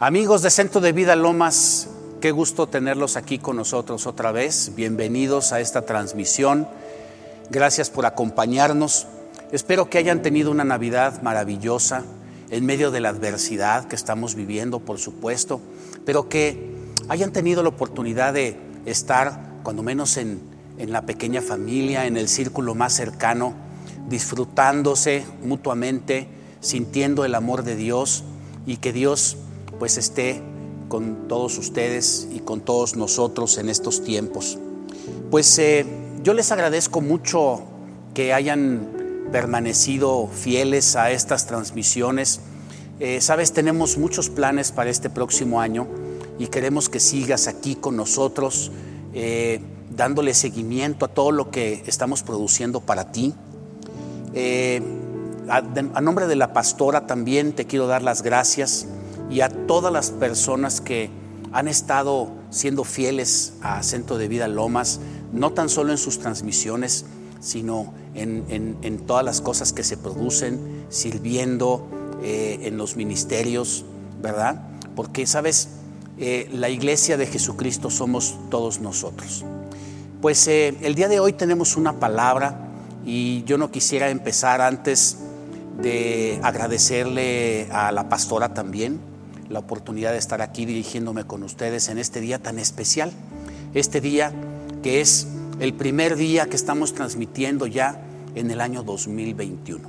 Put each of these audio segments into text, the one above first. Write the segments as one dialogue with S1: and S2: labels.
S1: Amigos de Centro de Vida Lomas, qué gusto tenerlos aquí con nosotros otra vez. Bienvenidos a esta transmisión. Gracias por acompañarnos. Espero que hayan tenido una Navidad maravillosa en medio de la adversidad que estamos viviendo, por supuesto, pero que hayan tenido la oportunidad de estar, cuando menos en, en la pequeña familia, en el círculo más cercano, disfrutándose mutuamente, sintiendo el amor de Dios y que Dios pues esté con todos ustedes y con todos nosotros en estos tiempos. Pues eh, yo les agradezco mucho que hayan permanecido fieles a estas transmisiones. Eh, sabes, tenemos muchos planes para este próximo año y queremos que sigas aquí con nosotros, eh, dándole seguimiento a todo lo que estamos produciendo para ti. a, a nombre de la pastora también te quiero dar las gracias y a todas las personas que han estado siendo fieles a Centro de Vida Lomas, no tan solo en sus transmisiones, sino en, todas las cosas que se producen, sirviendo eh, en los ministerios, ¿verdad? Porque, ¿sabes? Eh, la iglesia de Jesucristo somos todos nosotros. Pues eh, el día de hoy tenemos una palabra y yo no quisiera empezar antes de agradecerle a la pastora también, la oportunidad de estar aquí dirigiéndome con ustedes en este día tan especial, este día que es el primer día que estamos transmitiendo ya en el año 2021.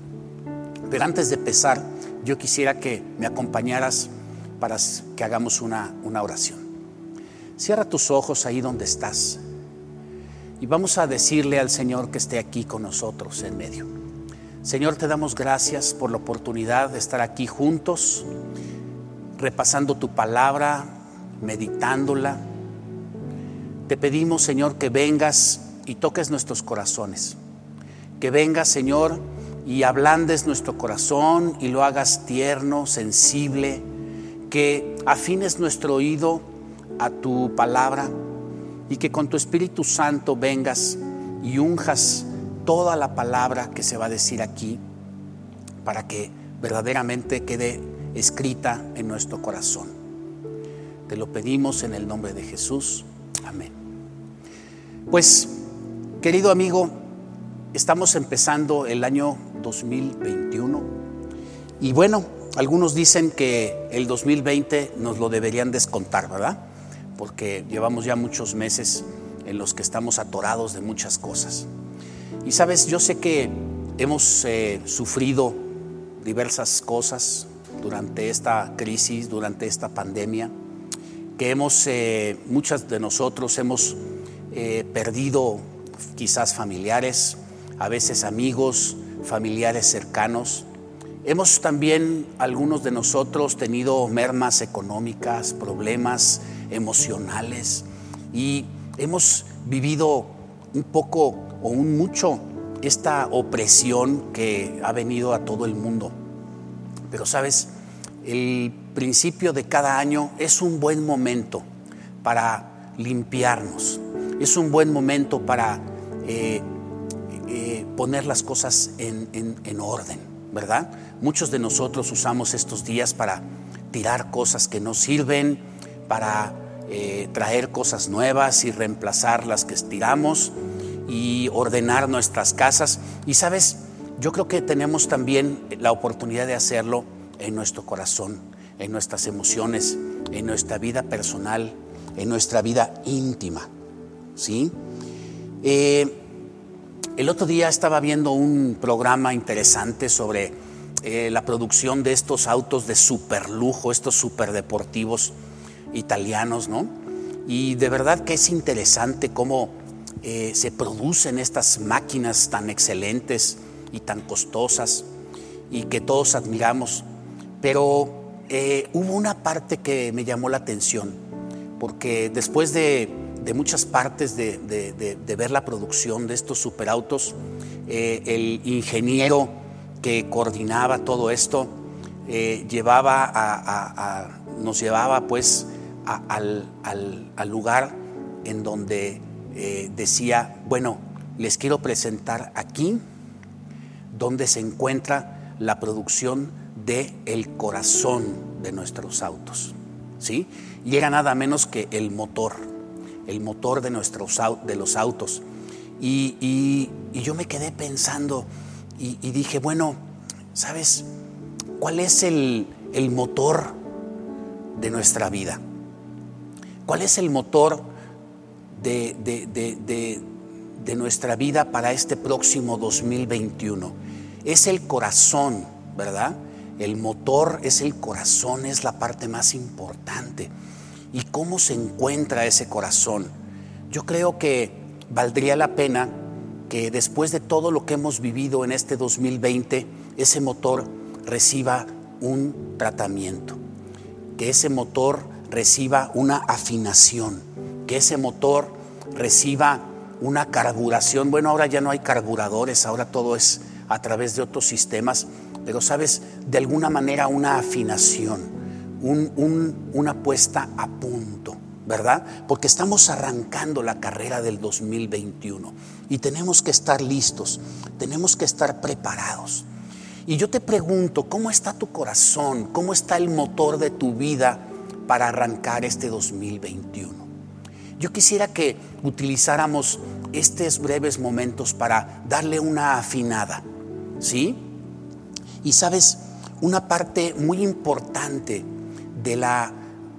S1: Pero antes de empezar, yo quisiera que me acompañaras para que hagamos una, una oración. Cierra tus ojos ahí donde estás y vamos a decirle al Señor que esté aquí con nosotros en medio. Señor, te damos gracias por la oportunidad de estar aquí juntos repasando tu palabra, meditándola. Te pedimos, Señor, que vengas y toques nuestros corazones. Que vengas, Señor, y ablandes nuestro corazón y lo hagas tierno, sensible. Que afines nuestro oído a tu palabra y que con tu Espíritu Santo vengas y unjas toda la palabra que se va a decir aquí para que verdaderamente quede escrita en nuestro corazón. Te lo pedimos en el nombre de Jesús. Amén. Pues, querido amigo, estamos empezando el año 2021 y bueno, algunos dicen que el 2020 nos lo deberían descontar, ¿verdad? Porque llevamos ya muchos meses en los que estamos atorados de muchas cosas. Y sabes, yo sé que hemos eh, sufrido diversas cosas, durante esta crisis, durante esta pandemia, que hemos, eh, muchas de nosotros hemos eh, perdido quizás familiares, a veces amigos, familiares cercanos. Hemos también, algunos de nosotros, tenido mermas económicas, problemas emocionales y hemos vivido un poco o un mucho esta opresión que ha venido a todo el mundo. Pero sabes, el principio de cada año es un buen momento para limpiarnos, es un buen momento para eh, eh, poner las cosas en, orden, ¿verdad? Muchos de nosotros usamos estos días para tirar cosas que no sirven, para eh, traer cosas nuevas y reemplazar las que estiramos y ordenar nuestras casas. Y sabes, yo creo que tenemos también la oportunidad de hacerlo en nuestro corazón, en nuestras emociones, en nuestra vida personal, en nuestra vida íntima. ¿Sí? Eh, el otro día estaba viendo un programa interesante sobre eh, la producción de estos autos de superlujo, estos superdeportivos italianos, ¿no? Y de verdad que es interesante cómo eh, se producen estas máquinas tan excelentes y tan costosas y que todos admiramos. Pero eh, hubo una parte que me llamó la atención, porque después de, muchas partes de, ver la producción de estos superautos, eh, el ingeniero que coordinaba todo esto eh, llevaba nos llevaba pues al, al, lugar en donde decía, bueno, les quiero presentar aquí donde se encuentra la producción de el corazón de nuestros autos. ¿sí? Y era nada menos que el motor, el motor de, nuestros, de los autos. Y, yo me quedé pensando y, dije, bueno, ¿sabes cuál es el, motor de nuestra vida? ¿Cuál es el motor de, de nuestra vida para este próximo 2021? Es el corazón, ¿verdad? El motor es el corazón, es la parte más importante. ¿Y cómo se encuentra ese corazón? Yo creo que valdría la pena que después de todo lo que hemos vivido en este 2020, ese motor reciba un tratamiento, que ese motor reciba una afinación, que ese motor reciba una carburación. Bueno, ahora ya no hay carburadores, ahora todo es a través de otros sistemas, pero sabes, de alguna manera una afinación, una puesta a punto, ¿verdad? Porque estamos arrancando la carrera del 2021 y tenemos que estar listos, tenemos que estar preparados. Y yo te pregunto, ¿cómo está tu corazón? ¿Cómo está el motor de tu vida para arrancar este 2021? Yo quisiera que utilizáramos estos breves momentos para darle una afinada, ¿sí? Y sabes, una parte muy importante de la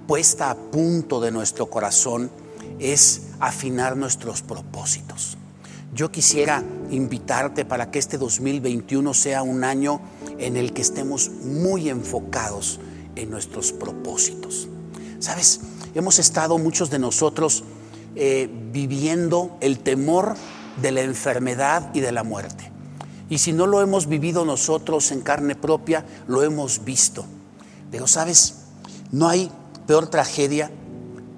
S1: puesta a punto de nuestro corazón es afinar nuestros propósitos. Yo quisiera invitarte para que este 2021 sea un año en el que estemos muy enfocados en nuestros propósitos. Sabes, hemos estado muchos de nosotros eh, viviendo el temor de la enfermedad y de la muerte. Y si no lo hemos vivido nosotros en carne propia, lo hemos visto. Pero sabes, no hay peor tragedia,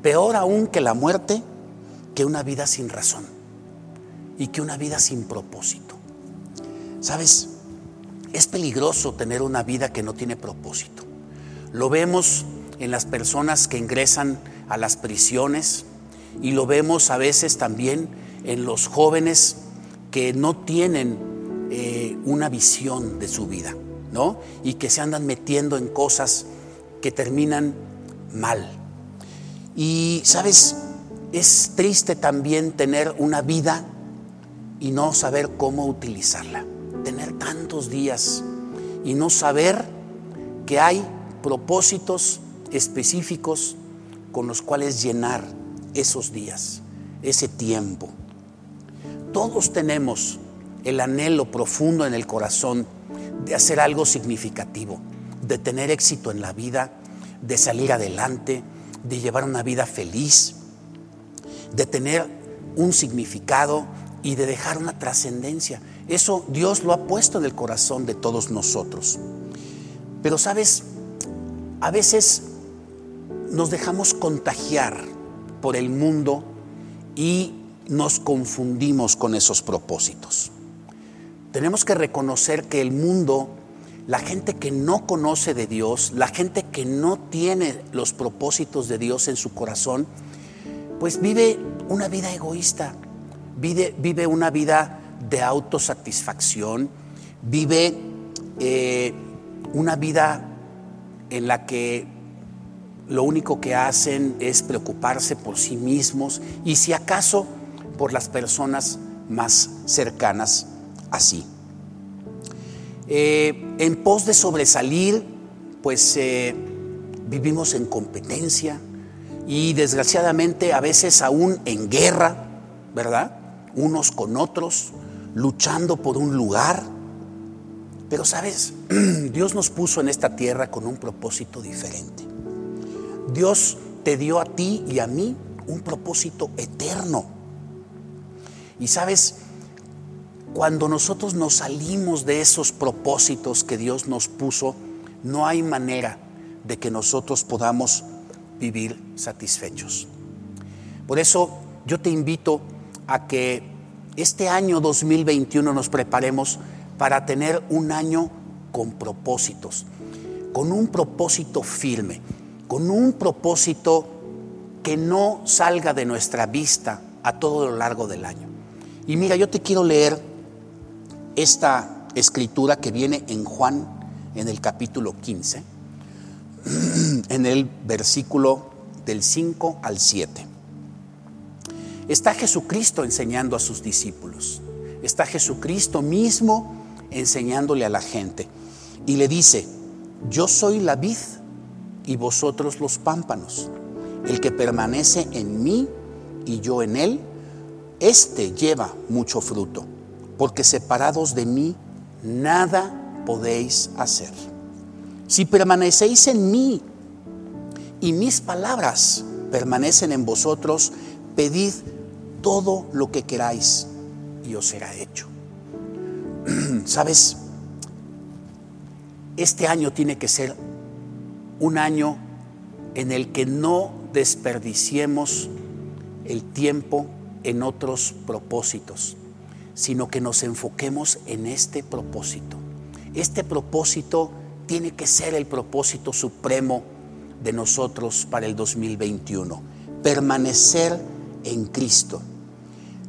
S1: peor aún que la muerte, que una vida sin razón y que una vida sin propósito. Sabes, es peligroso tener una vida que no tiene propósito. Lo vemos en las personas que ingresan a las prisiones y lo vemos a veces también en los jóvenes que no tienen una visión de su vida, ¿no? Y que se andan metiendo en cosas que terminan mal. Y, ¿sabes? Es triste también tener una vida y no saber cómo utilizarla. Tener tantos días y no saber que hay propósitos específicos con los cuales llenar esos días, ese tiempo. Todos tenemos el anhelo profundo en el corazón de hacer algo significativo, de tener éxito en la vida, de salir adelante, de llevar una vida feliz, de tener un significado y de dejar una trascendencia. Eso Dios lo ha puesto en el corazón de todos nosotros. Pero sabes, a veces nos dejamos contagiar por el mundo y nos confundimos con esos propósitos. Tenemos que reconocer que el mundo, la gente que no conoce de Dios, la gente que no tiene los propósitos de Dios en su corazón, pues vive una vida egoísta, vive, una vida de autosatisfacción, vive eh, una vida en la que lo único que hacen es preocuparse por sí mismos y si acaso por las personas más cercanas así. Eh, en pos de sobresalir, pues eh, vivimos en competencia y desgraciadamente a veces aún en guerra, ¿verdad? Unos con otros, luchando por un lugar. Pero sabes, Dios nos puso en esta tierra con un propósito diferente. Dios te dio a ti y a mí un propósito eterno. Y sabes, cuando nosotros nos salimos de esos propósitos que Dios nos puso, no hay manera de que nosotros podamos vivir satisfechos. Por eso yo te invito a que este año 2021 nos preparemos para tener un año con propósitos, con un propósito firme, con un propósito que no salga de nuestra vista a todo lo largo del año. Y mira, yo te quiero leer esta escritura que viene en Juan en el capítulo 15. en el versículo del 5 al 7. Está Jesucristo enseñando a sus discípulos. Está Jesucristo mismo enseñándole a la gente. Y le dice, yo soy la vid y vosotros los pámpanos. El que permanece en mí y yo en él, éste lleva mucho fruto, porque separados de mí nada podéis hacer. Si permanecéis en mí y mis palabras permanecen en vosotros, pedid todo lo que queráis y os será hecho. ¿Sabes? Este año tiene que ser un año en el que no desperdiciemos el tiempo en otros propósitos, sino que nos enfoquemos en este propósito. Este propósito tiene que ser el propósito supremo de nosotros para el 2021, permanecer en Cristo.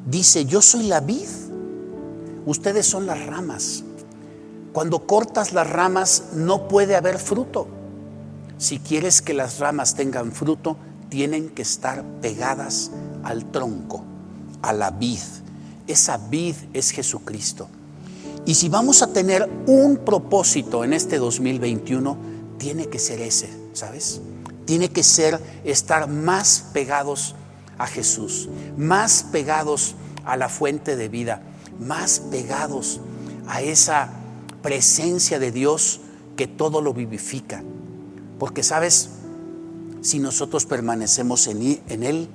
S1: Dice, yo soy la vid, ustedes son las ramas. Cuando cortas las ramas no puede haber fruto. Si quieres que las ramas tengan fruto, tienen que estar pegadas al tronco, a la vid. Esa vid es Jesucristo. Y si vamos a tener un propósito en este 2021, tiene que ser ese, ¿sabes? Tiene que ser estar más pegados a Jesús, más pegados a la fuente de vida, más pegados a esa presencia de Dios que todo lo vivifica. Porque sabes, si nosotros permanecemos en, Él,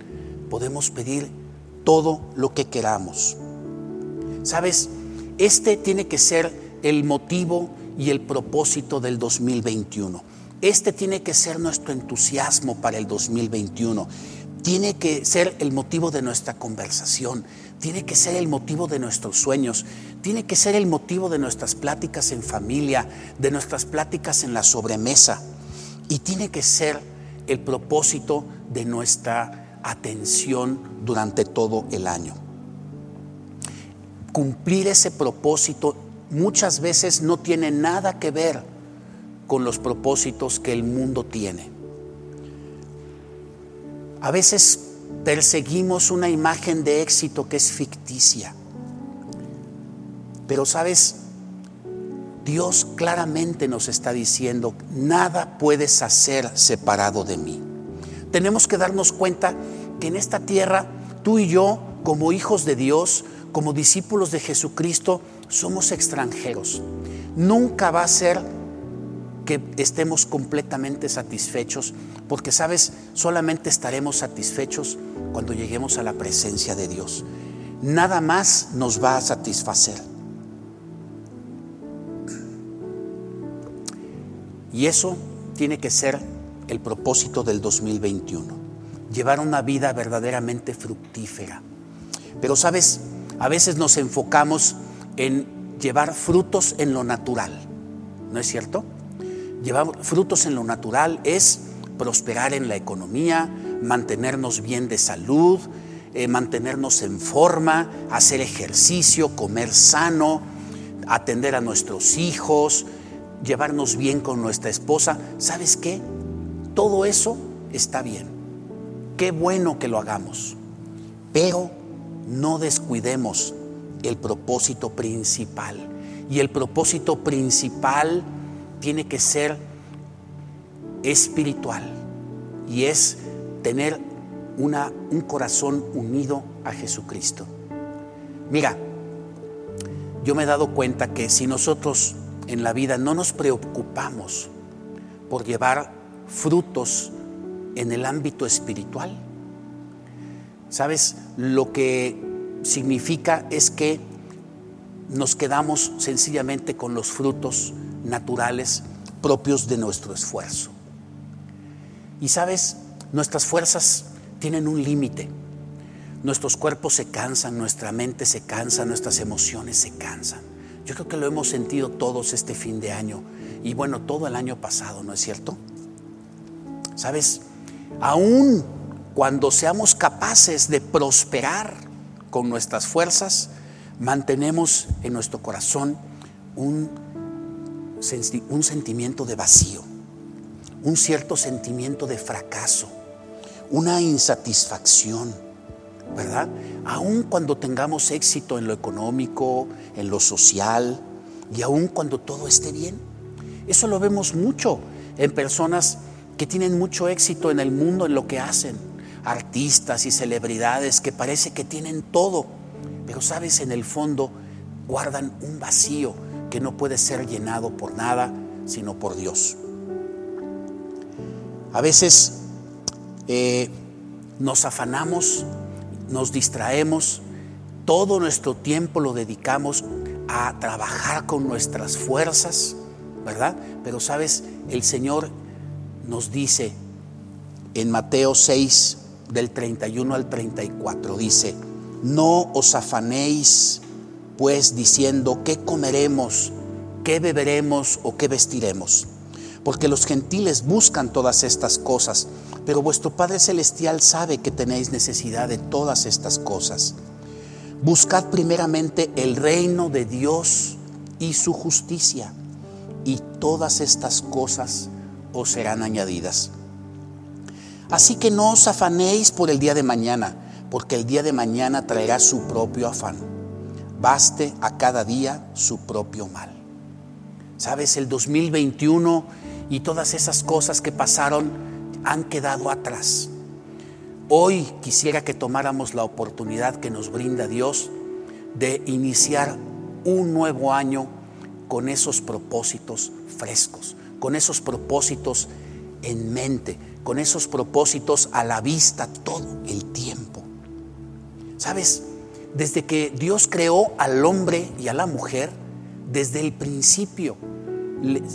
S1: podemos pedir todo lo que queramos. Sabes, este tiene que ser el motivo y el propósito del 2021. Este tiene que ser nuestro entusiasmo para el 2021. Tiene que ser el motivo de nuestra conversación. Tiene que ser el motivo de nuestros sueños. Tiene que ser el motivo de nuestras pláticas en familia, de nuestras pláticas en la sobremesa y tiene que ser el propósito de nuestra atención durante todo el año. Cumplir ese propósito muchas veces no tiene nada que ver con los propósitos que el mundo tiene. A veces perseguimos una imagen de éxito que es ficticia. Pero sabes, Dios claramente nos está diciendo, nada puedes hacer separado de mí. Tenemos que darnos cuenta que en esta tierra, tú y yo, como hijos de Dios, como discípulos de Jesucristo, somos extranjeros. Nunca va a ser que estemos completamente satisfechos, porque sabes, solamente estaremos satisfechos cuando lleguemos a la presencia de Dios. Nada más nos va a satisfacer. Y eso tiene que ser el propósito del 2021, llevar una vida verdaderamente fructífera. Pero sabes, a veces nos enfocamos en llevar frutos en lo natural, ¿no es cierto? Llevar frutos en lo natural es prosperar en la economía, mantenernos bien de salud, eh, mantenernos en forma, hacer ejercicio, comer sano, atender a nuestros hijos, llevarnos bien con nuestra esposa, ¿sabes qué? Todo eso está bien. Qué bueno que lo hagamos. Pero no descuidemos el propósito principal. Y el propósito principal tiene que ser espiritual. Y es tener una, un corazón unido a Jesucristo. Mira, yo me he dado cuenta que si nosotros en la vida no nos preocupamos por llevar frutos en el ámbito espiritual. ¿Sabes? Lo que significa es que nos quedamos sencillamente con los frutos naturales propios de nuestro esfuerzo. Y sabes, nuestras fuerzas tienen un límite. Nuestros cuerpos se cansan, nuestra mente se cansa, nuestras emociones se cansan. Yo creo que lo hemos sentido todos este fin de año y bueno, todo el año pasado, ¿no es cierto? ¿Sabes? Aún cuando seamos capaces de prosperar con nuestras fuerzas, mantenemos en nuestro corazón un, sentimiento de vacío, un cierto sentimiento de fracaso, una insatisfacción, ¿verdad? Aun cuando tengamos éxito en lo económico, en lo social y aun cuando todo esté bien. Eso lo vemos mucho en personas que tienen mucho éxito en el mundo en lo que hacen, artistas y celebridades que parece que tienen todo, pero sabes, en el fondo guardan un vacío que no puede ser llenado por nada, sino por Dios. A veces eh, nos afanamos, nos distraemos, todo nuestro tiempo lo dedicamos a trabajar con nuestras fuerzas, ¿verdad? Pero sabes, el Señor nos dice en Mateo 6, del 31 al 34, dice, no os afanéis pues diciendo, ¿qué comeremos? ¿Qué beberemos o qué vestiremos? porque los gentiles buscan todas estas cosas, pero vuestro Padre Celestial sabe que tenéis necesidad de todas estas cosas. Buscad primeramente el reino de Dios y su justicia, y todas estas cosas os serán añadidas. Así que no os afanéis por el día de mañana, porque el día de mañana traerá su propio afán. Baste a cada día su propio mal. Sabes, el 2021 y todas esas cosas que pasaron han quedado atrás. Hoy quisiera que tomáramos la oportunidad que nos brinda Dios de iniciar un nuevo año con esos propósitos frescos, con esos propósitos en mente, con esos propósitos a la vista todo el tiempo. ¿Sabes? Desde que Dios creó al hombre y a la mujer, desde el principio,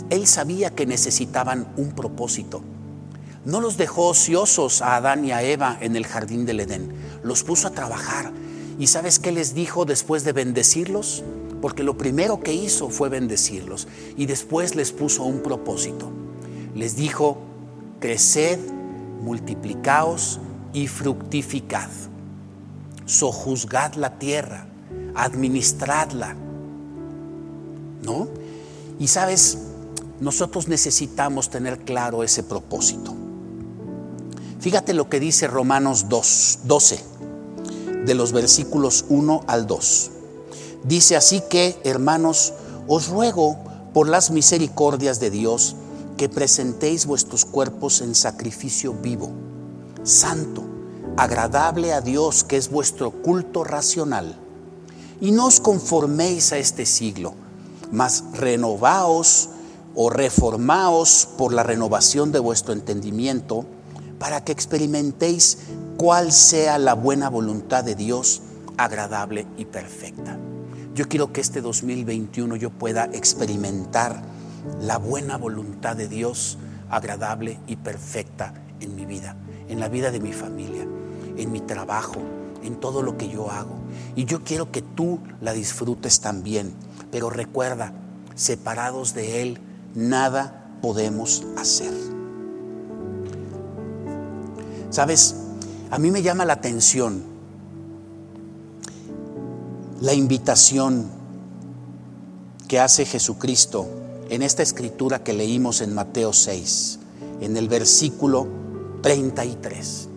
S1: él sabía que necesitaban un propósito. No los dejó ociosos a Adán y a Eva en el jardín del Edén, los puso a trabajar. ¿Y sabes qué les dijo después de bendecirlos? Porque lo primero que hizo fue bendecirlos y después les puso un propósito. Les dijo, creced, multiplicaos y fructificad. Sojuzgad la tierra, administradla. ¿No? Y sabes, nosotros necesitamos tener claro ese propósito. Fíjate lo que dice Romanos 2, 12, de los versículos 1 al 2. Dice así que, hermanos, os ruego por las misericordias de Dios que presentéis vuestros cuerpos en sacrificio vivo, santo, agradable a Dios, que es vuestro culto racional. Y no os conforméis a este siglo mas renovaos o reformaos por la renovación de vuestro entendimiento, para que experimentéis cuál sea la buena voluntad de Dios, agradable y perfecta. Yo quiero que este 2021 yo pueda experimentar la buena voluntad de Dios, agradable y perfecta en mi vida, en la vida de mi familia, en mi trabajo, en todo lo que yo hago. Y yo quiero que tú la disfrutes también pero recuerda, separados de Él, nada podemos hacer. Sabes, a mí me llama la atención la invitación que hace Jesucristo en esta escritura que leímos en Mateo 6, en el versículo 33.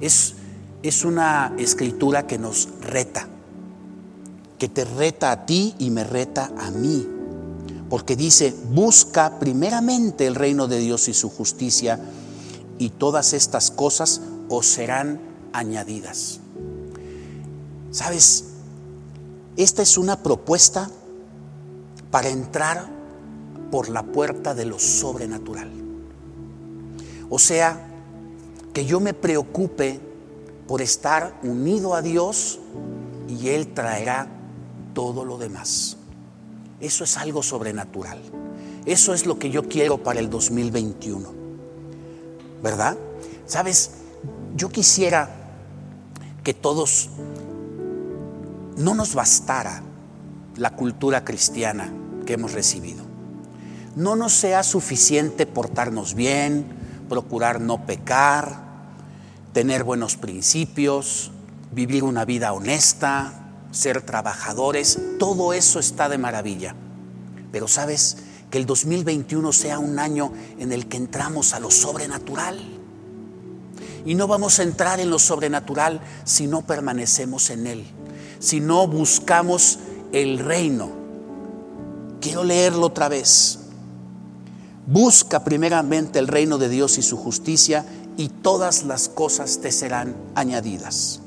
S1: Es, es una escritura que nos reta que te reta a ti y me reta a mí. Porque dice, busca primeramente el reino de Dios y su justicia y todas estas cosas os serán añadidas. ¿Sabes? Esta es una propuesta para entrar por la puerta de lo sobrenatural. O sea, que yo me preocupe por estar unido a Dios y Él traerá todo lo demás. Eso es algo sobrenatural. Eso es lo que yo quiero para el 2021. ¿Verdad? Sabes, yo quisiera que todos no nos bastara la cultura cristiana que hemos recibido. No nos sea suficiente portarnos bien, procurar no pecar, tener buenos principios, vivir una vida honesta, ser trabajadores, todo eso está de maravilla. Pero sabes, que el 2021 sea un año en el que entramos a lo sobrenatural. Y no vamos a entrar en lo sobrenatural si no permanecemos en Él, si no buscamos el reino. Quiero leerlo otra vez. Busca primeramente el reino de Dios y su justicia y todas las cosas te serán añadidas.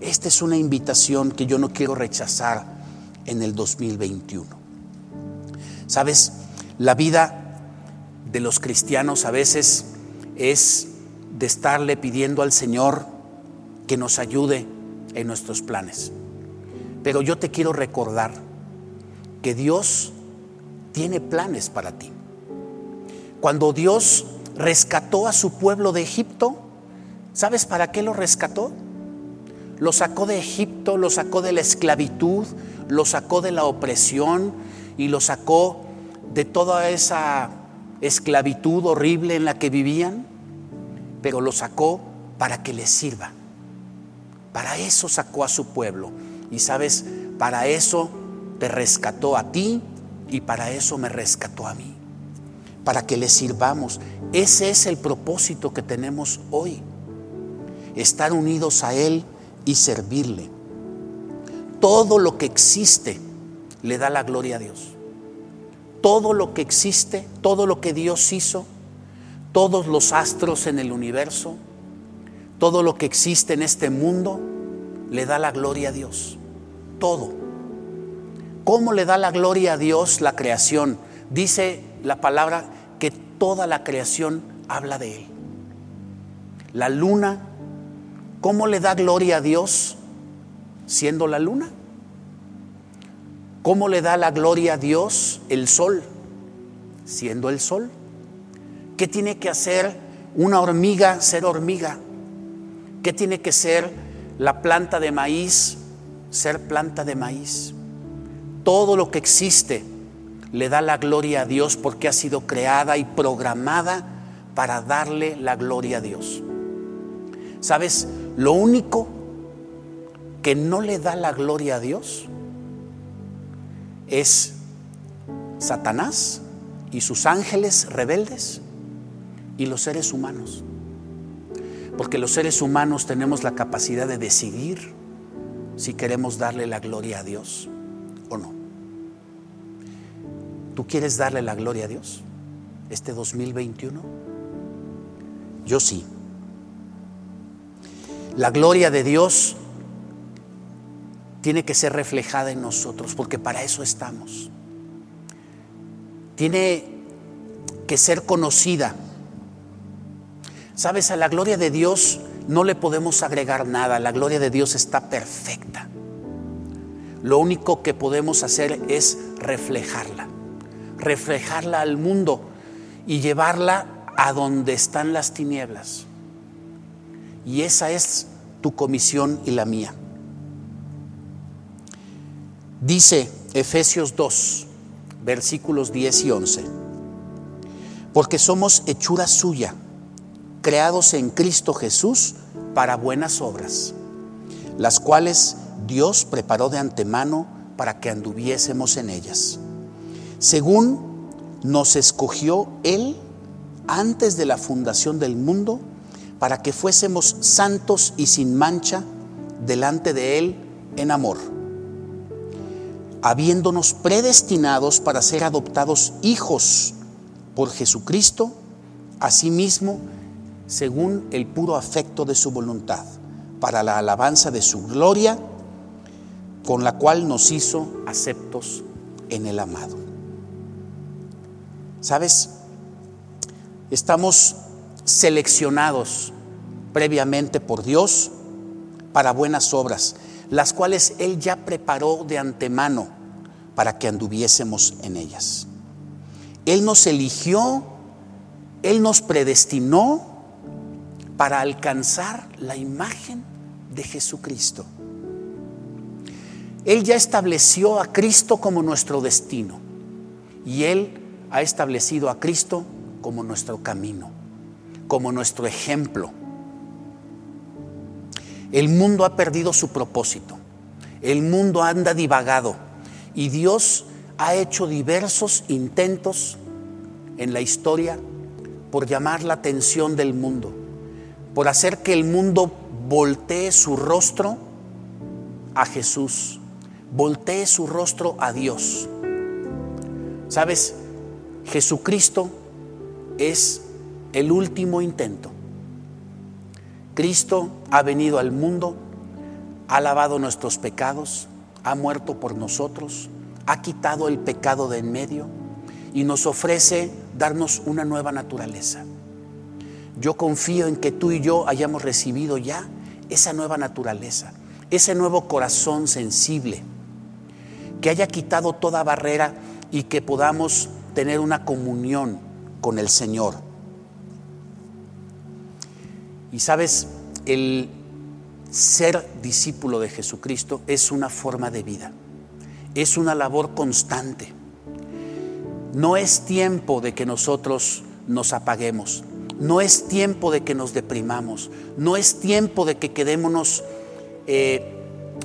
S1: Esta es una invitación que yo no quiero rechazar en el 2021. Sabes, la vida de los cristianos a veces es de estarle pidiendo al Señor que nos ayude en nuestros planes. Pero yo te quiero recordar que Dios tiene planes para ti. Cuando Dios rescató a su pueblo de Egipto, ¿sabes para qué lo rescató? Lo sacó de Egipto, lo sacó de la esclavitud, lo sacó de la opresión y lo sacó de toda esa esclavitud horrible en la que vivían, pero lo sacó para que les sirva. Para eso sacó a su pueblo. Y sabes, para eso te rescató a ti y para eso me rescató a mí. Para que le sirvamos. Ese es el propósito que tenemos hoy. Estar unidos a Él y servirle. Todo lo que existe le da la gloria a Dios. Todo lo que existe, todo lo que Dios hizo, todos los astros en el universo, todo lo que existe en este mundo, le da la gloria a Dios. Todo. ¿Cómo le da la gloria a Dios la creación? Dice la palabra que toda la creación habla de Él. La luna ¿Cómo le da gloria a Dios siendo la luna? ¿Cómo le da la gloria a Dios el sol siendo el sol? ¿Qué tiene que hacer una hormiga ser hormiga? ¿Qué tiene que ser la planta de maíz ser planta de maíz? Todo lo que existe le da la gloria a Dios porque ha sido creada y programada para darle la gloria a Dios. ¿Sabes? Lo único que no le da la gloria a Dios es Satanás y sus ángeles rebeldes y los seres humanos. Porque los seres humanos tenemos la capacidad de decidir si queremos darle la gloria a Dios o no. ¿Tú quieres darle la gloria a Dios este 2021? Yo sí. La gloria de Dios tiene que ser reflejada en nosotros, porque para eso estamos. Tiene que ser conocida. Sabes, a la gloria de Dios no le podemos agregar nada, la gloria de Dios está perfecta. Lo único que podemos hacer es reflejarla, reflejarla al mundo y llevarla a donde están las tinieblas. Y esa es tu comisión y la mía. Dice Efesios 2, versículos 10 y 11, porque somos hechura suya, creados en Cristo Jesús para buenas obras, las cuales Dios preparó de antemano para que anduviésemos en ellas, según nos escogió Él antes de la fundación del mundo, para que fuésemos santos y sin mancha delante de Él en amor, habiéndonos predestinados para ser adoptados hijos por Jesucristo, asimismo, según el puro afecto de su voluntad, para la alabanza de su gloria, con la cual nos hizo aceptos en el amado. ¿Sabes? Estamos seleccionados previamente por Dios para buenas obras, las cuales Él ya preparó de antemano para que anduviésemos en ellas. Él nos eligió, Él nos predestinó para alcanzar la imagen de Jesucristo. Él ya estableció a Cristo como nuestro destino y Él ha establecido a Cristo como nuestro camino, como nuestro ejemplo. El mundo ha perdido su propósito, el mundo anda divagado y Dios ha hecho diversos intentos en la historia por llamar la atención del mundo, por hacer que el mundo voltee su rostro a Jesús, voltee su rostro a Dios. ¿Sabes? Jesucristo es el último intento. Cristo ha venido al mundo, ha lavado nuestros pecados, ha muerto por nosotros, ha quitado el pecado de en medio y nos ofrece darnos una nueva naturaleza. Yo confío en que tú y yo hayamos recibido ya esa nueva naturaleza, ese nuevo corazón sensible, que haya quitado toda barrera y que podamos tener una comunión con el Señor. Y sabes, el ser discípulo de Jesucristo es una forma de vida, es una labor constante. No es tiempo de que nosotros nos apaguemos, no es tiempo de que nos deprimamos, no es tiempo de que quedémonos, eh,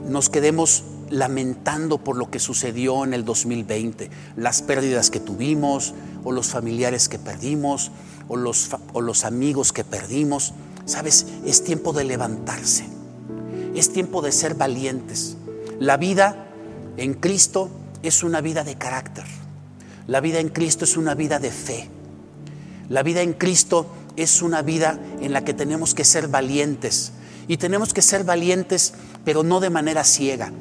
S1: nos quedemos lamentando por lo que sucedió en el 2020, las pérdidas que tuvimos, o los familiares que perdimos, o los, o los amigos que perdimos. Sabes, es tiempo de levantarse, es tiempo de ser valientes. La vida en Cristo es una vida de carácter. La vida en Cristo es una vida de fe. La vida en Cristo es una vida en la que tenemos que ser valientes. Y tenemos que ser valientes, pero no de manera ciega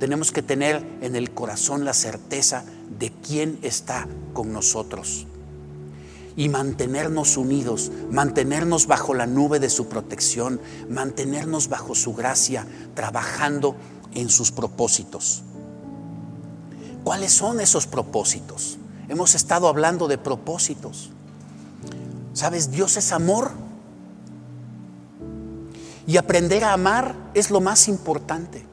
S1: tenemos que tener en el corazón la certeza de quién está con nosotros y mantenernos unidos, mantenernos bajo la nube de su protección, mantenernos bajo su gracia, trabajando en sus propósitos. ¿Cuáles son esos propósitos? Hemos estado hablando de propósitos. ¿Sabes? Dios es amor. Y aprender a amar es lo más importante.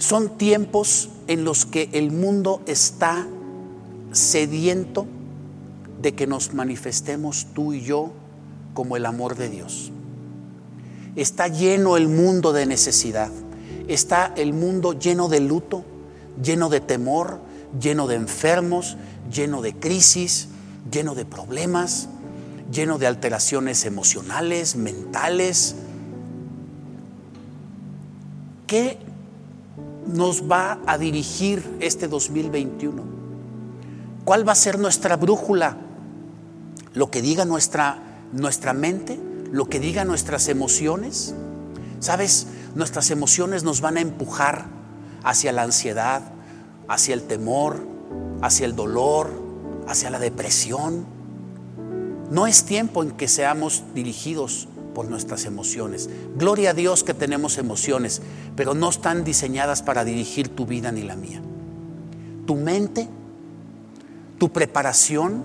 S1: Son tiempos en los que el mundo está sediento de que nos manifestemos tú y yo como el amor de Dios. Está lleno el mundo de necesidad. Está el mundo lleno de luto, lleno de temor, lleno de enfermos, lleno de crisis, lleno de problemas, lleno de alteraciones emocionales, mentales. ¿Qué nos va a dirigir este 2021? ¿Cuál va a ser nuestra brújula? ¿Lo que diga nuestra, nuestra mente? ¿Lo que diga nuestras emociones? ¿Sabes? Nuestras emociones nos van a empujar hacia la ansiedad, hacia el temor, hacia el dolor, hacia la depresión. No es tiempo en que seamos dirigidos nuestras emociones. Gloria a Dios que tenemos emociones, pero no están diseñadas para dirigir tu vida ni la mía. Tu mente, tu preparación,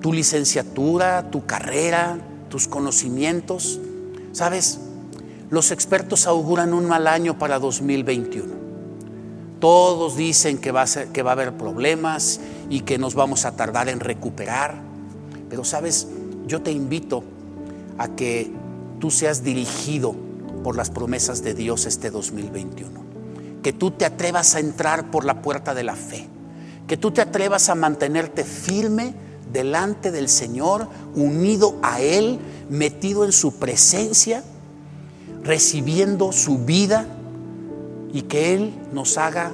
S1: tu licenciatura, tu carrera, tus conocimientos. ¿Sabes? Los expertos auguran un mal año para 2021. Todos dicen que va, a ser, que va a haber problemas y que nos vamos a tardar en recuperar. Pero sabes, yo te invito a que tú seas dirigido por las promesas de Dios este 2021. Que tú te atrevas a entrar por la puerta de la fe. Que tú te atrevas a mantenerte firme delante del Señor, unido a Él, metido en su presencia, recibiendo su vida y que Él nos haga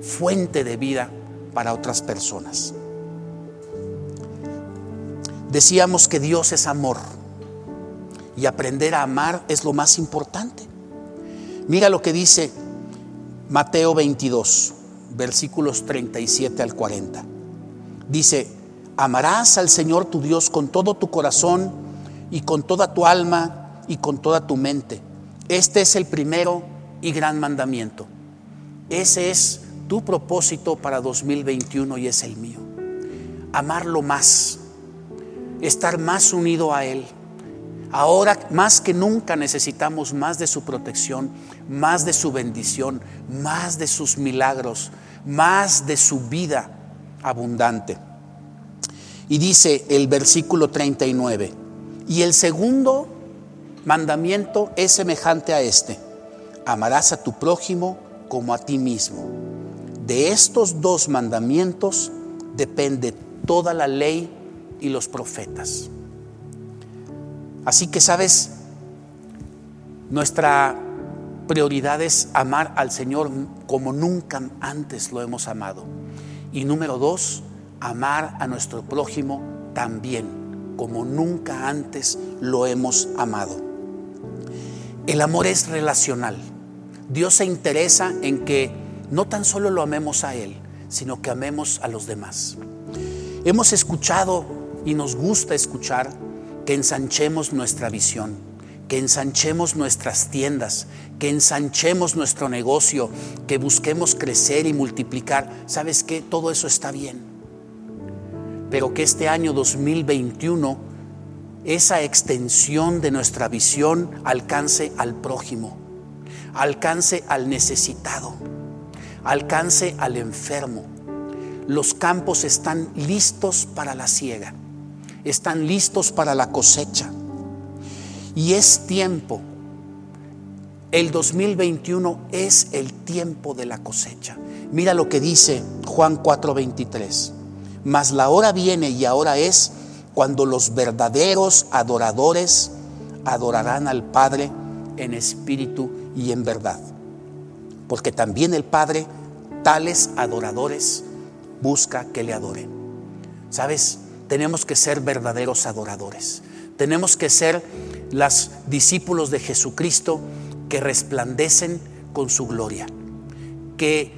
S1: fuente de vida para otras personas. Decíamos que Dios es amor y aprender a amar es lo más importante. Mira lo que dice Mateo 22, versículos 37 al 40. Dice, amarás al Señor tu Dios con todo tu corazón y con toda tu alma y con toda tu mente. Este es el primero y gran mandamiento. Ese es tu propósito para 2021 y es el mío. Amarlo más estar más unido a Él. Ahora más que nunca necesitamos más de su protección, más de su bendición, más de sus milagros, más de su vida abundante. Y dice el versículo 39, y el segundo mandamiento es semejante a este. amarás a tu prójimo como a ti mismo. De estos dos mandamientos depende toda la ley y los profetas. Así que, ¿sabes? Nuestra prioridad es amar al Señor como nunca antes lo hemos amado. Y número dos, amar a nuestro prójimo también, como nunca antes lo hemos amado. El amor es relacional. Dios se interesa en que no tan solo lo amemos a Él, sino que amemos a los demás. Hemos escuchado y nos gusta escuchar que ensanchemos nuestra visión, que ensanchemos nuestras tiendas, que ensanchemos nuestro negocio, que busquemos crecer y multiplicar. ¿Sabes qué? Todo eso está bien pero que este año 2021 esa extensión de nuestra visión alcance al prójimo, alcance al necesitado, alcance al enfermo. Los campos están listos para la siega, están listos para la cosecha. Y es tiempo, el 2021 es el tiempo de la cosecha. Mira lo que dice Juan 4:23 mas la hora viene y ahora es cuando los verdaderos adoradores adorarán al Padre en espíritu y en verdad. Porque también el Padre, tales adoradores, busca que le adoren. ¿Sabes? Tenemos que ser verdaderos adoradores. Tenemos que ser los discípulos de Jesucristo que resplandecen con su gloria. Que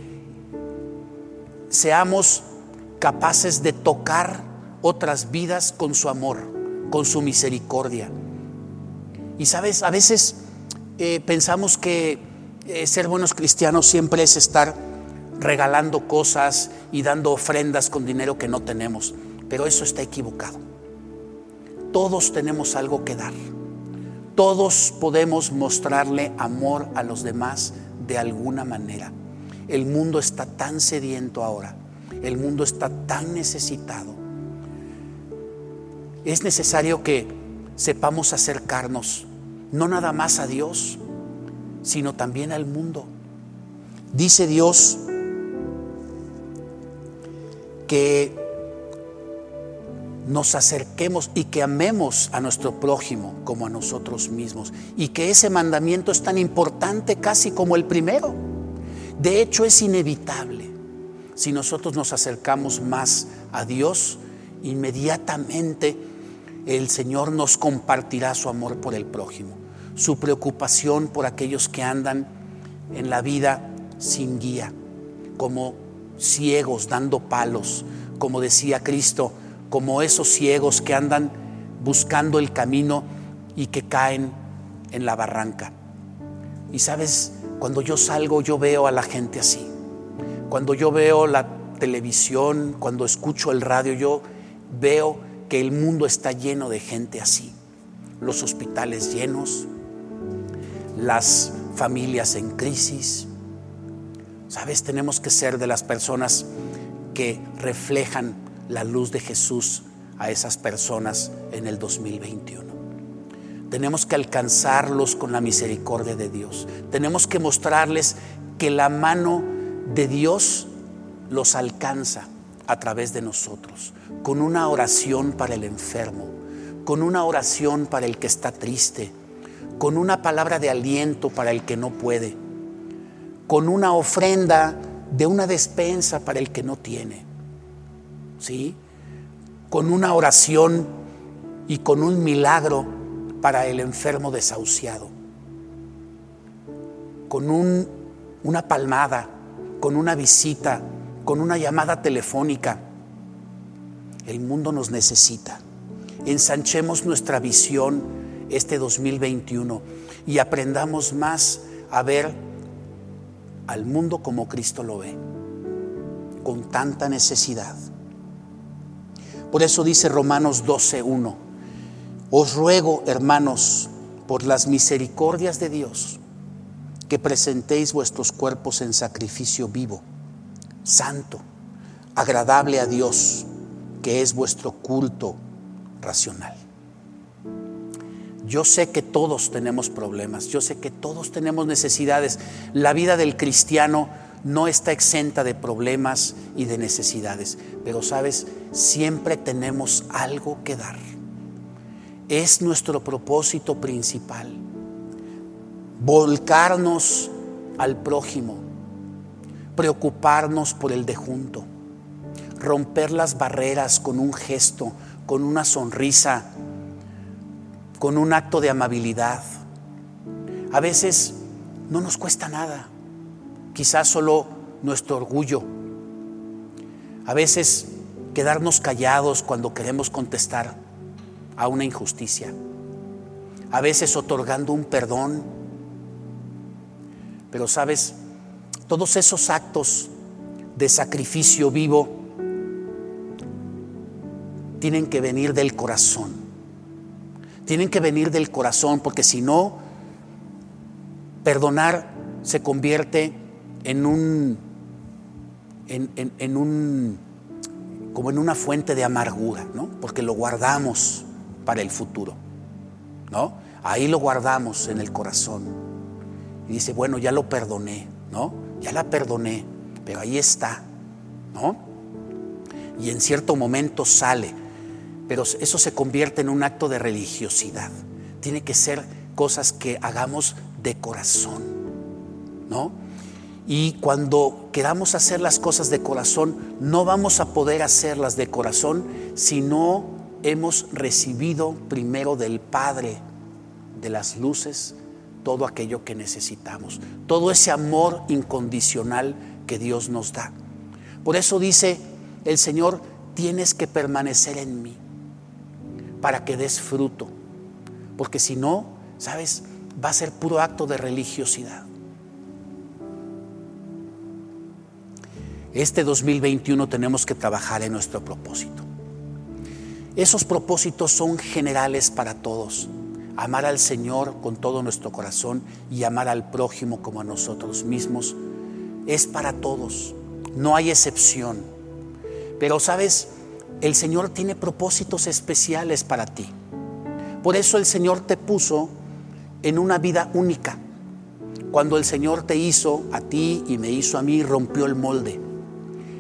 S1: seamos capaces de tocar otras vidas con su amor, con su misericordia. Y sabes, a veces eh, pensamos que eh, ser buenos cristianos siempre es estar regalando cosas y dando ofrendas con dinero que no tenemos, pero eso está equivocado. Todos tenemos algo que dar. Todos podemos mostrarle amor a los demás de alguna manera. El mundo está tan sediento ahora el mundo está tan necesitado. Es necesario que sepamos acercarnos no nada más a Dios, sino también al mundo. Dice Dios que nos acerquemos y que amemos a nuestro prójimo como a nosotros mismos. Y que ese mandamiento es tan importante casi como el primero. De hecho, es inevitable si nosotros nos acercamos más a Dios, inmediatamente el Señor nos compartirá su amor por el prójimo, su preocupación por aquellos que andan en la vida sin guía, como ciegos dando palos, como decía Cristo, como esos ciegos que andan buscando el camino y que caen en la barranca. Y sabes, cuando yo salgo yo veo a la gente así. Cuando yo veo la televisión, cuando escucho el radio, yo veo que el mundo está lleno de gente así. Los hospitales llenos, las familias en crisis. Sabes, tenemos que ser de las personas que reflejan la luz de Jesús a esas personas en el 2021. Tenemos que alcanzarlos con la misericordia de Dios. Tenemos que mostrarles que la mano de Dios los alcanza a través de nosotros, con una oración para el enfermo, con una oración para el que está triste, con una palabra de aliento para el que no puede, con una ofrenda de una despensa para el que no tiene, ¿sí? Con una oración y con un milagro para el enfermo desahuciado, con un, una palmada con una visita, con una llamada telefónica. El mundo nos necesita. Ensanchemos nuestra visión este 2021 y aprendamos más a ver al mundo como Cristo lo ve, con tanta necesidad. Por eso dice Romanos 12.1, os ruego, hermanos, por las misericordias de Dios, que presentéis vuestros cuerpos en sacrificio vivo, santo, agradable a Dios, que es vuestro culto racional. Yo sé que todos tenemos problemas, yo sé que todos tenemos necesidades. La vida del cristiano no está exenta de problemas y de necesidades, pero sabes, siempre tenemos algo que dar. Es nuestro propósito principal, volcarnos al prójimo, preocuparnos por el de junto, romper las barreras con un gesto, con una sonrisa, con un acto de amabilidad. A veces no nos cuesta nada, quizás solo nuestro orgullo. A veces quedarnos callados cuando queremos contestar a una injusticia. A veces otorgando un perdón. Pero sabes, todos esos actos de sacrificio vivo tienen que venir del corazón. Tienen que venir del corazón porque si no, perdonar se convierte en un, en, un, como en una fuente de amargura, ¿no? Porque lo guardamos para el futuro, ¿no? Ahí lo guardamos en el corazón. Y dice, bueno, ya lo perdoné, ¿no? Ya la perdoné, pero ahí está, ¿no? Y en cierto momento sale, pero eso se convierte en un acto de religiosidad. Tiene que ser cosas que hagamos de corazón, ¿no? Y cuando queramos hacer las cosas de corazón, no vamos a poder hacerlas de corazón si no hemos recibido primero del Padre de las luces todo aquello que necesitamos, todo ese amor incondicional que Dios nos da. Por eso dice el Señor, tienes que permanecer en mí para que des fruto, porque si no, ¿sabes? Va a ser puro acto de religiosidad. Este 2021 tenemos que trabajar en nuestro propósito. Esos propósitos son generales para todos. Amar al Señor con todo nuestro corazón y amar al prójimo como a nosotros mismos es para todos. No hay excepción. Pero sabes, el Señor tiene propósitos especiales para ti. Por eso el Señor te puso en una vida única. Cuando el Señor te hizo a ti y me hizo a mí, rompió el molde.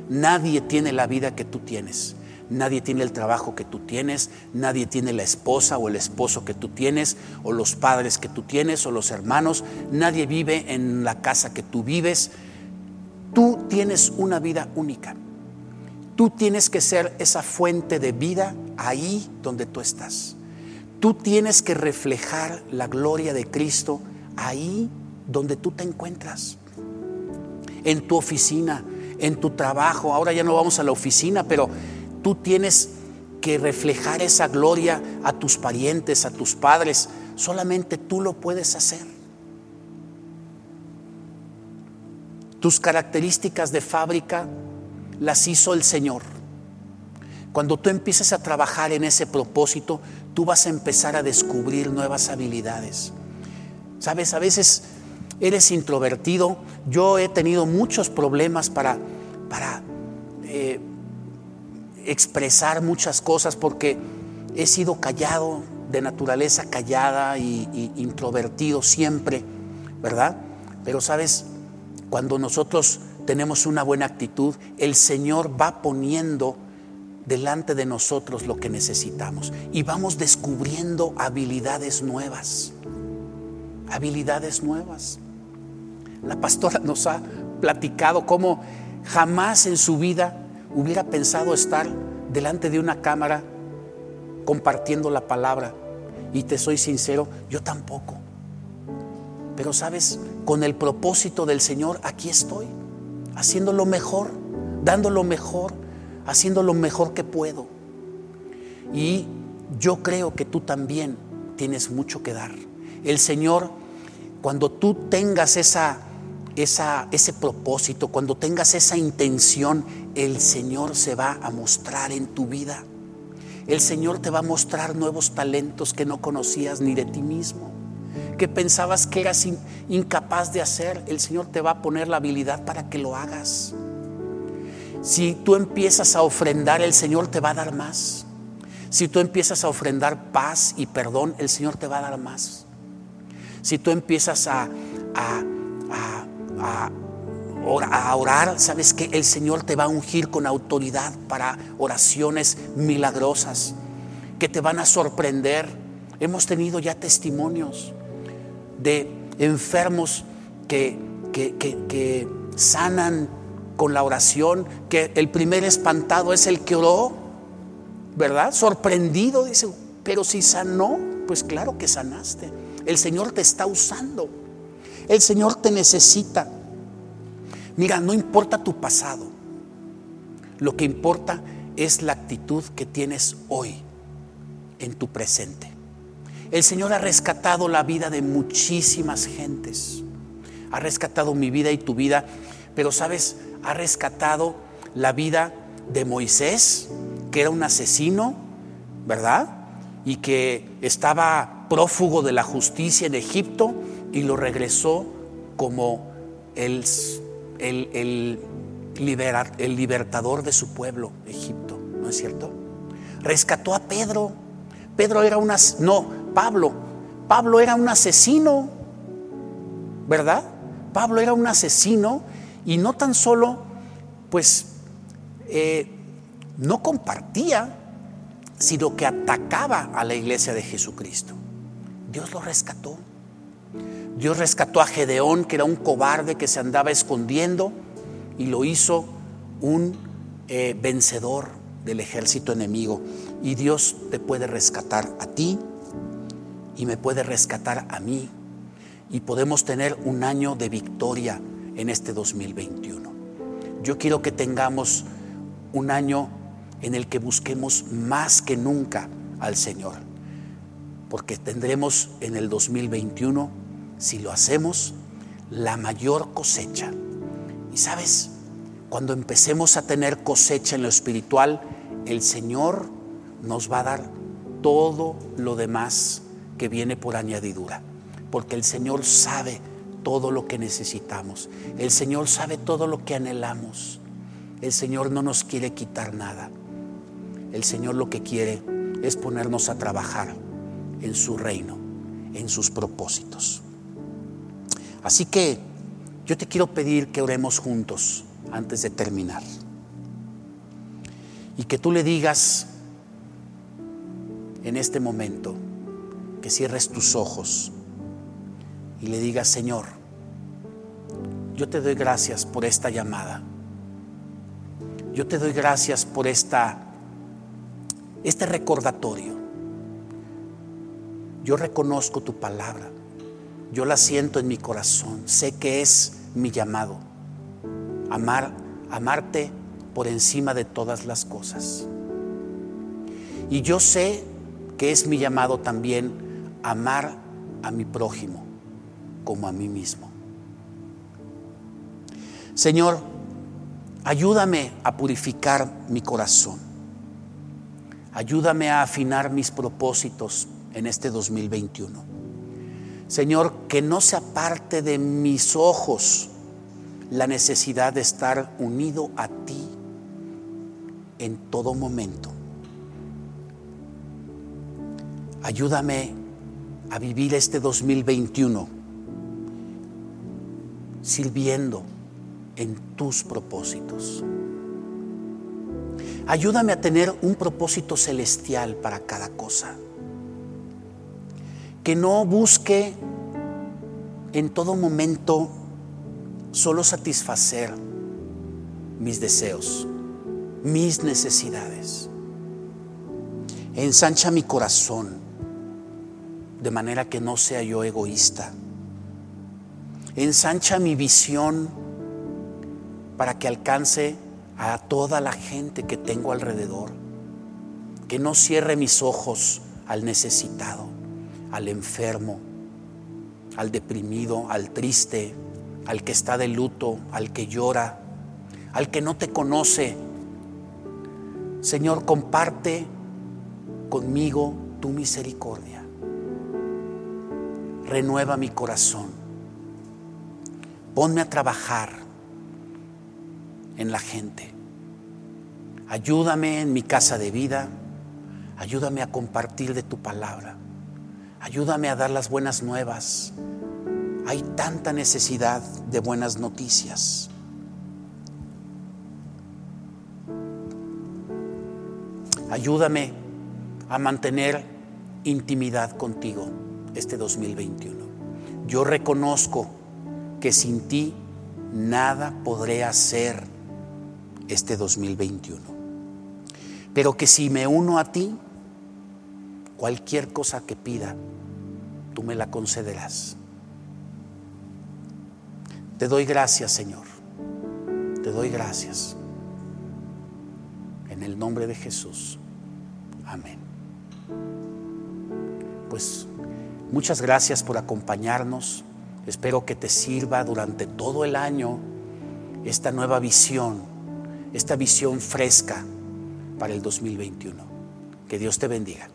S1: Nadie tiene la vida que tú tienes. Nadie tiene el trabajo que tú tienes, nadie tiene la esposa o el esposo que tú tienes, o los padres que tú tienes, o los hermanos. Nadie vive en la casa que tú vives. Tú tienes una vida única. Tú tienes que ser esa fuente de vida ahí donde tú estás. Tú tienes que reflejar la gloria de Cristo ahí donde tú te encuentras. En tu oficina, en tu trabajo. Ahora ya no vamos a la oficina, pero Tú tienes que reflejar esa gloria a tus parientes, a tus padres. Solamente tú lo puedes hacer. Tus características de fábrica las hizo el Señor. Cuando tú empieces a trabajar en ese propósito, tú vas a empezar a descubrir nuevas habilidades. Sabes, a veces eres introvertido. Yo he tenido muchos problemas para, para eh, expresar muchas cosas porque he sido callado, de naturaleza callada y, introvertido siempre, ¿verdad? Pero sabes, cuando nosotros tenemos una buena actitud, el Señor va poniendo delante de nosotros lo que necesitamos y vamos descubriendo habilidades nuevas, habilidades nuevas. La pastora nos ha platicado cómo jamás en su vida hubiera pensado estar delante de una cámara compartiendo la palabra. Y te soy sincero, yo tampoco. Pero sabes, con el propósito del Señor, aquí estoy, haciendo lo mejor, dando lo mejor, haciendo lo mejor que puedo. Y yo creo que tú también tienes mucho que dar. El Señor, cuando tú tengas esa ese propósito, cuando tengas esa intención, el Señor se va a mostrar en tu vida. El Señor te va a mostrar nuevos talentos que no conocías ni de ti mismo, que pensabas que eras incapaz de hacer. El Señor te va a poner la habilidad para que lo hagas. Si tú empiezas a ofrendar, el Señor te va a dar más. Si tú empiezas a ofrendar paz y perdón, el Señor te va a dar más. Si tú empiezas a, a orar, sabes que el Señor te va a ungir con autoridad para oraciones milagrosas que te van a sorprender. Hemos tenido ya testimonios de enfermos que, que, que sanan con la oración, que el primer espantado es el que oró, ¿verdad? Sorprendido, dice, pero si sanó, pues claro que sanaste. El Señor te está usando. El Señor te necesita. Mira, no importa tu pasado. Lo que importa es la actitud que tienes hoy en tu presente. El Señor ha rescatado la vida de muchísimas gentes. Ha rescatado mi vida y tu vida. Pero sabes, ha rescatado la vida de Moisés, que era un asesino, ¿verdad? Y que estaba prófugo de la justicia en Egipto y lo regresó como el, el, el libertador de su pueblo, Egipto, ¿no es cierto? Rescató a Pedro. Pedro era un, no, Pablo, Pablo era un asesino, ¿verdad? Pablo era un asesino y no tan solo, pues, eh, no compartía, sino que atacaba a la iglesia de Jesucristo. Dios lo rescató. Dios rescató a Gedeón, que era un cobarde que se andaba escondiendo, y lo hizo un eh, vencedor del ejército enemigo. Y Dios te puede rescatar a ti y me puede rescatar a mí. Y podemos tener un año de victoria en este 2021. Yo quiero que tengamos un año en el que busquemos más que nunca al Señor, porque tendremos en el 2021, si lo hacemos, la mayor cosecha. Y sabes, cuando empecemos a tener cosecha en lo espiritual, el Señor nos va a dar todo lo demás que viene por añadidura, porque el Señor sabe todo lo que necesitamos. El Señor sabe todo lo que anhelamos. El Señor no nos quiere quitar nada. El Señor lo que quiere es ponernos a trabajar en su reino, en sus propósitos. Así que yo te quiero pedir que oremos juntos antes de terminar. Y que tú le digas en este momento que cierres tus ojos y le digas, Señor, yo te doy gracias por esta llamada. Yo te doy gracias por esta este recordatorio. Yo reconozco tu palabra. Yo la siento en mi corazón. Sé que es mi llamado. Amar, amarte por encima de todas las cosas. Y yo sé que es mi llamado también amar a mi prójimo como a mí mismo. Señor, ayúdame a purificar mi corazón. Ayúdame a afinar mis propósitos en este 2021. Señor, que no se aparte de mis ojos la necesidad de estar unido a ti en todo momento. Ayúdame a vivir este 2021 sirviendo en tus propósitos. Ayúdame a tener un propósito celestial para cada cosa. Que no busque en todo momento solo satisfacer mis deseos, mis necesidades. Ensancha mi corazón de manera que no sea yo egoísta ensancha mi visión para que alcance a toda la gente que tengo alrededor. Que no cierre mis ojos al necesitado, al enfermo, al deprimido, al triste, al que está de luto, al que llora, al que no te conoce. Señor, comparte conmigo tu misericordia. Renueva mi corazón Ponme a trabajar en la gente. Ayúdame en mi casa de vida. Ayúdame a compartir de tu palabra. Ayúdame a dar las buenas nuevas. Hay tanta necesidad de buenas noticias. Ayúdame a mantener intimidad contigo este 2021. Yo reconozco que sin ti nada podré hacer este 2021. Pero que si me uno a ti, cualquier cosa que pida, tú me la concederás. Te doy gracias, Señor. Te doy gracias. En el nombre de Jesús. Amén. Pues muchas gracias por acompañarnos. Espero que te sirva durante todo el año esta nueva visión, esta visión fresca para el 2021. Que Dios te bendiga.